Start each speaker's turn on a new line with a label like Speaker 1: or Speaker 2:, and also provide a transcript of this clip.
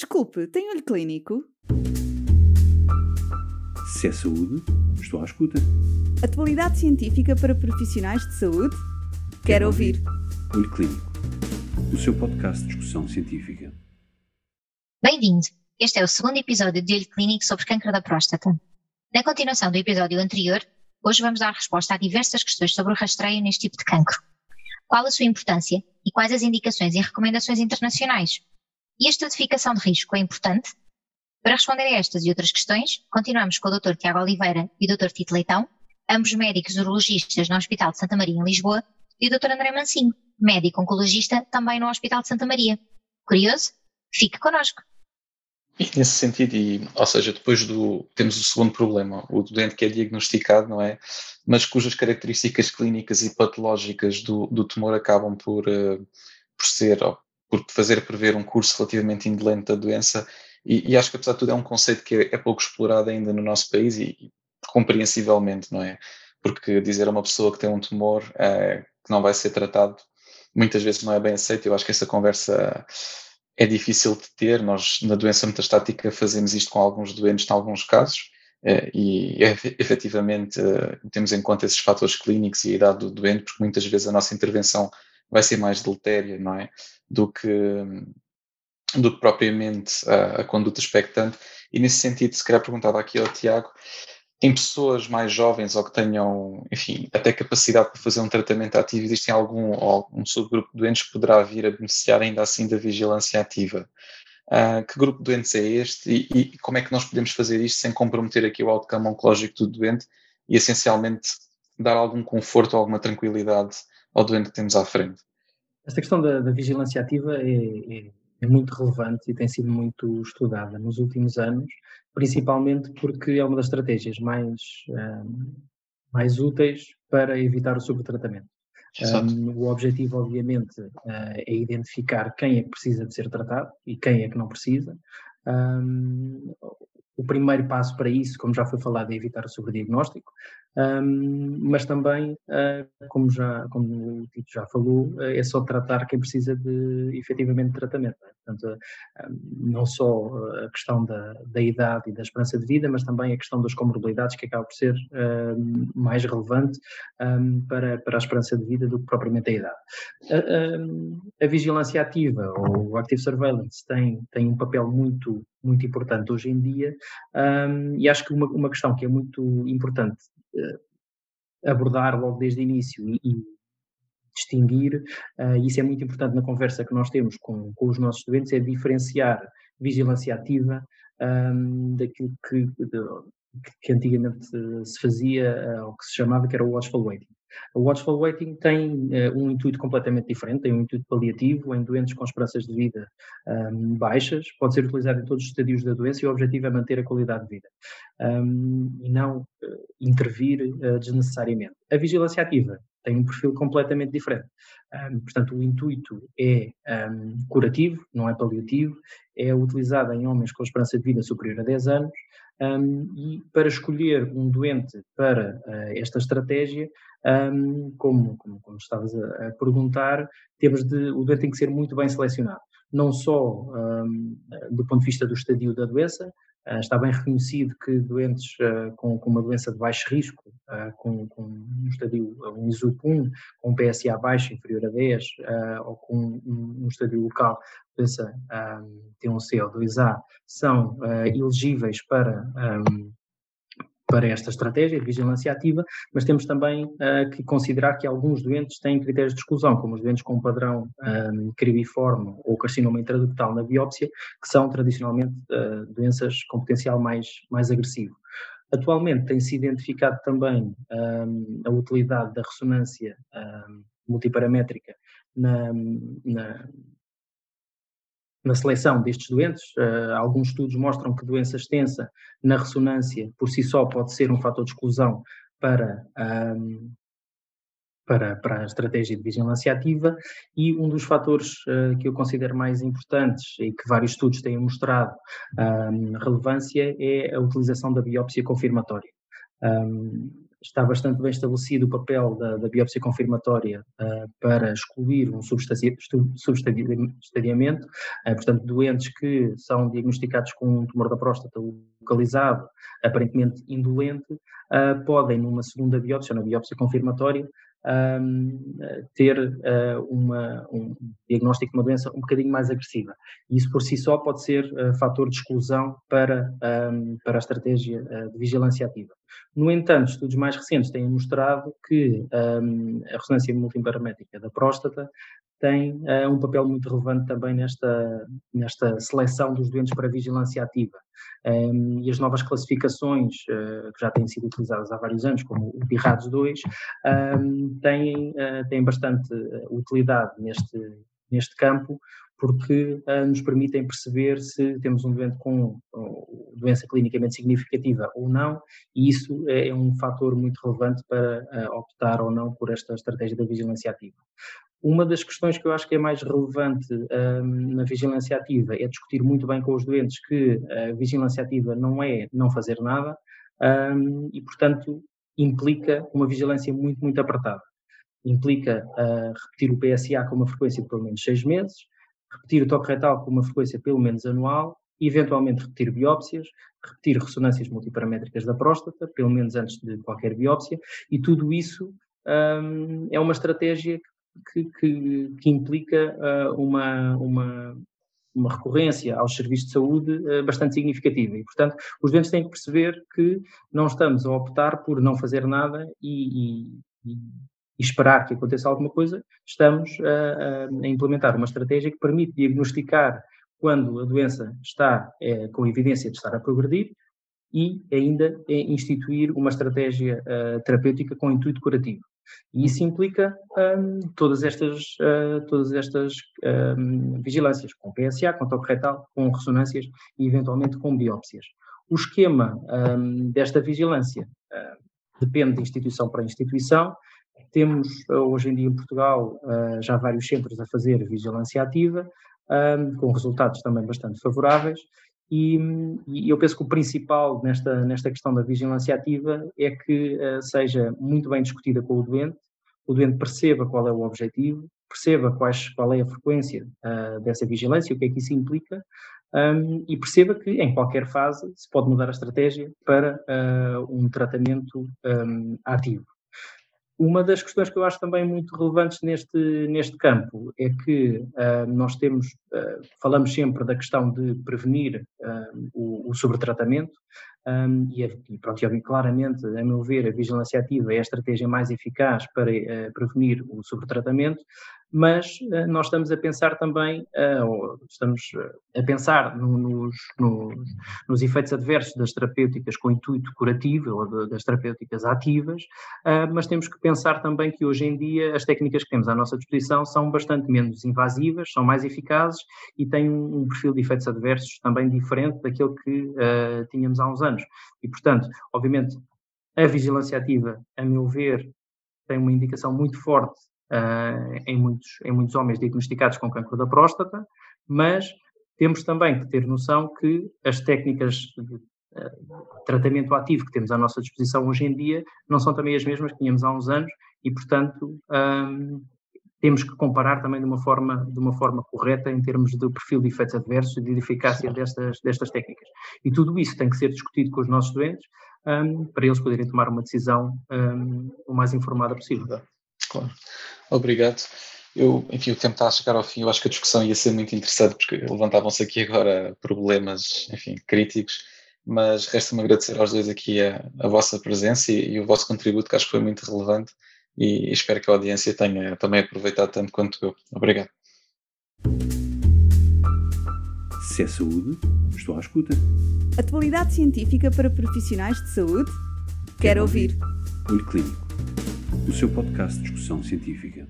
Speaker 1: Desculpe, tem olho clínico?
Speaker 2: Se é saúde, estou à escuta.
Speaker 1: Atualidade científica para profissionais de saúde? Quero, Quero ouvir.
Speaker 2: ouvir. Olho Clínico, o seu podcast de discussão científica.
Speaker 3: Bem-vindo! Este é o segundo episódio de Olho Clínico sobre câncer da próstata. Na continuação do episódio anterior, hoje vamos dar resposta a diversas questões sobre o rastreio neste tipo de cancro. Qual a sua importância e quais as indicações e recomendações internacionais? E a estratificação de risco é importante? Para responder a estas e outras questões, continuamos com o Dr. Tiago Oliveira e o Dr. Tito Leitão, ambos médicos urologistas no Hospital de Santa Maria em Lisboa, e o Dr. André Mancinho, médico oncologista também no Hospital de Santa Maria. Curioso? Fique connosco.
Speaker 4: Nesse sentido, e, ou seja, depois do. temos o segundo problema, o doente que é diagnosticado, não é? Mas cujas características clínicas e patológicas do, do tumor acabam por, uh, por ser, ou por fazer prever um curso relativamente indolente da doença. E, e, acho que, apesar de tudo, é um conceito que é, é pouco explorado ainda no nosso país e, e, compreensivelmente, não é? Porque dizer a uma pessoa que tem um tumor uh, que não vai ser tratado muitas vezes não é bem aceito. Eu acho que essa conversa é difícil de ter. Nós, na doença metastática, fazemos isto com alguns doentes, em alguns casos, eh, e efetivamente eh, temos em conta esses fatores clínicos e a idade do doente, porque muitas vezes a nossa intervenção vai ser mais deletéria, não é? Do que, do que propriamente a, a conduta expectante. E nesse sentido, se calhar perguntava aqui ao Tiago, em pessoas mais jovens ou que tenham, enfim, até capacidade para fazer um tratamento ativo, existe algum algum subgrupo de doentes que poderá vir a beneficiar ainda assim da vigilância ativa? Uh, que grupo de doentes é este e, e, como é que nós podemos fazer isto sem comprometer aqui o outcome oncológico do doente e essencialmente dar algum conforto, alguma tranquilidade ao doente que temos à frente?
Speaker 5: Esta questão da, da vigilância ativa é, é, é muito relevante e tem sido muito estudada nos últimos anos principalmente porque é uma das estratégias mais, um, mais úteis para evitar o sobretratamento. Um, o objetivo, obviamente, uh, é identificar quem é que precisa de ser tratado e quem é que não precisa. Um, o primeiro passo para isso, como já foi falado, é evitar o sobrediagnóstico, um, mas também, uh, como, já, como o Tito já falou, uh, é só tratar quem precisa de efetivamente tratamento. Né? Portanto, uh, não só a questão da, da, idade e da esperança de vida, mas também a questão das comorbilidades, que acaba por ser mais relevante um, para, para a esperança de vida do que propriamente a idade. A, a vigilância ativa, ou active surveillance, tem, tem um papel muito, muito importante hoje em dia, um, e acho que uma, uma questão que é muito importante abordar logo desde o início e, e distinguir, uh, isso é muito importante na conversa que nós temos com, com os nossos doentes, é diferenciar vigilância ativa um, daquilo que, de, que antigamente se fazia, uh, ou que se chamava, que era o watchful waiting. O watchful waiting tem uh, um intuito completamente diferente, tem um intuito paliativo em doentes com esperanças de vida um, baixas, pode ser utilizado em todos os estadios da doença e o objetivo é manter a qualidade de vida um, e não uh, intervir uh, desnecessariamente. A vigilância ativa tem um perfil completamente diferente. Um, portanto, o intuito é curativo, não é paliativo, é utilizado em homens com esperança de vida superior a 10 anos um, e para escolher um doente para uh, esta estratégia, um, como, como, como, estavas a, a, perguntar, temos de, o doente tem que ser muito bem selecionado, não só um, do ponto de vista do estadio da doença, está bem reconhecido que doentes uh, com, uma doença de baixo risco, uh, com, um estadio, um ISUP1, com um PSA baixo, inferior a 10, ou com um, estadio local, doença um, T1C ou 2A, são elegíveis para para esta estratégia de vigilância ativa, mas temos também uh, que considerar que alguns doentes têm critérios de exclusão, como os doentes com padrão um, cribiforme ou carcinoma intraductal na biópsia, que são tradicionalmente uh, doenças com potencial mais, mais agressivo. Atualmente tem-se identificado também um, a utilidade da ressonância um, multiparamétrica na, na na seleção destes doentes. Uh, alguns estudos mostram que doença extensa na ressonância por si só pode ser um fator de exclusão para, um, para, para a estratégia de vigilância ativa e um dos fatores uh, que eu considero mais importantes e que vários estudos têm mostrado um, relevância é a utilização da biópsia confirmatória. Um, está bastante bem estabelecido o papel da, da biópsia confirmatória uh, para excluir um subestadiamento, uh, portanto, doentes que são diagnosticados com um tumor da próstata localizado, aparentemente indolente, uh, podem, numa segunda biópsia, ou na biópsia confirmatória, um, ter uh, uma, um diagnóstico de uma doença um bocadinho mais agressiva. E isso por si só pode ser uh, fator de exclusão para, um, para a estratégia uh, de vigilância ativa. No entanto, estudos mais recentes têm mostrado que a ressonância multiparamétrica da próstata tem uh, um papel muito relevante também nesta, nesta seleção dos doentes para vigilância ativa. Um, e as novas classificações, uh, que já têm sido utilizadas há vários anos, como o PIRADS 2, um, têm, uh, têm bastante utilidade neste, neste campo, porque nos permitem perceber se temos um doente com doença clinicamente significativa ou não, e isso é, é um fator muito relevante para optar ou não por esta estratégia da vigilância ativa. Uma das questões que eu acho que é mais relevante um, na vigilância ativa é discutir muito bem com os doentes que a vigilância ativa não é não fazer nada um, e, portanto, implica uma vigilância muito, muito apertada. Implica uh, repetir o PSA com uma frequência de pelo menos seis meses, repetir o toque retal com uma frequência pelo menos anual, eventualmente repetir biópsias, repetir ressonâncias multiparamétricas da próstata, pelo menos antes de qualquer biópsia, e tudo isso um, é uma estratégia que, que implica uh, uma, uma, uma recorrência aos serviços de saúde uh, bastante significativa. E, portanto, os doentes têm que perceber que não estamos a optar por não fazer nada e, e, e esperar que aconteça alguma coisa, estamos a, a, implementar uma estratégia que permite diagnosticar quando a doença está é, com evidência de estar a progredir e ainda é, instituir uma estratégia terapêutica com intuito curativo. E isso implica um, todas estas, uh, todas estas um, vigilâncias, com PSA, com toque retal, com ressonâncias e eventualmente com biópsias. O esquema um, desta vigilância uh, depende de instituição para instituição. Temos uh, hoje em dia em Portugal já vários centros a fazer vigilância ativa, com resultados também bastante favoráveis, e, e, eu penso que o principal nesta, nesta questão da vigilância ativa é que uh, seja muito bem discutida com o doente, o doente perceba qual é o objetivo, perceba quais, qual é a frequência uh, dessa vigilância, o que é que isso implica, um, e perceba que em qualquer fase se pode mudar a estratégia para uh, um tratamento um, ativo. Uma das questões que eu acho também muito relevantes neste, neste campo é que uh, nós temos, uh, falamos sempre da questão de prevenir uh, o, o sobretratamento, um, e, e, pronto, e claramente, a meu ver, a vigilância ativa é a estratégia mais eficaz para prevenir o sobretratamento, mas uh, nós estamos a pensar também, uh, ou estamos a pensar no, nos, nos, efeitos adversos das terapêuticas com intuito curativo ou de, das terapêuticas ativas, uh, mas temos que pensar também que hoje em dia as técnicas que temos à nossa disposição são bastante menos invasivas, são mais eficazes e têm um, um perfil de efeitos adversos também diferente daquele que tínhamos há uns anos. E, portanto, obviamente, a vigilância ativa, a meu ver, tem uma indicação muito forte uh, em, muitos, em muitos homens diagnosticados com cancro da próstata, mas temos também que ter noção que as técnicas de uh, tratamento ativo que temos à nossa disposição hoje em dia não são também as mesmas que tínhamos há uns anos e, portanto, um, temos que comparar também de uma forma, de uma forma correta em termos do perfil de efeitos adversos e de eficácia destas, destas técnicas. E tudo isso tem que ser discutido com os nossos doentes um, para eles poderem tomar uma decisão um, o mais informada possível.
Speaker 4: Claro. Obrigado. Eu, enfim, o tempo está a chegar ao fim. Eu acho que a discussão ia ser muito interessante porque levantavam-se aqui agora problemas, enfim, críticos. Mas resta-me agradecer aos dois aqui a, a vossa presença e, e, o vosso contributo, que acho que foi muito relevante. E espero que a audiência tenha também aproveitado tanto quanto eu. Obrigado.
Speaker 2: Se é saúde, estou à escuta.
Speaker 1: Atualidade científica para profissionais de saúde? Quero, Quero ouvir.
Speaker 2: ouvir. Olho Clínico o seu podcast de discussão científica.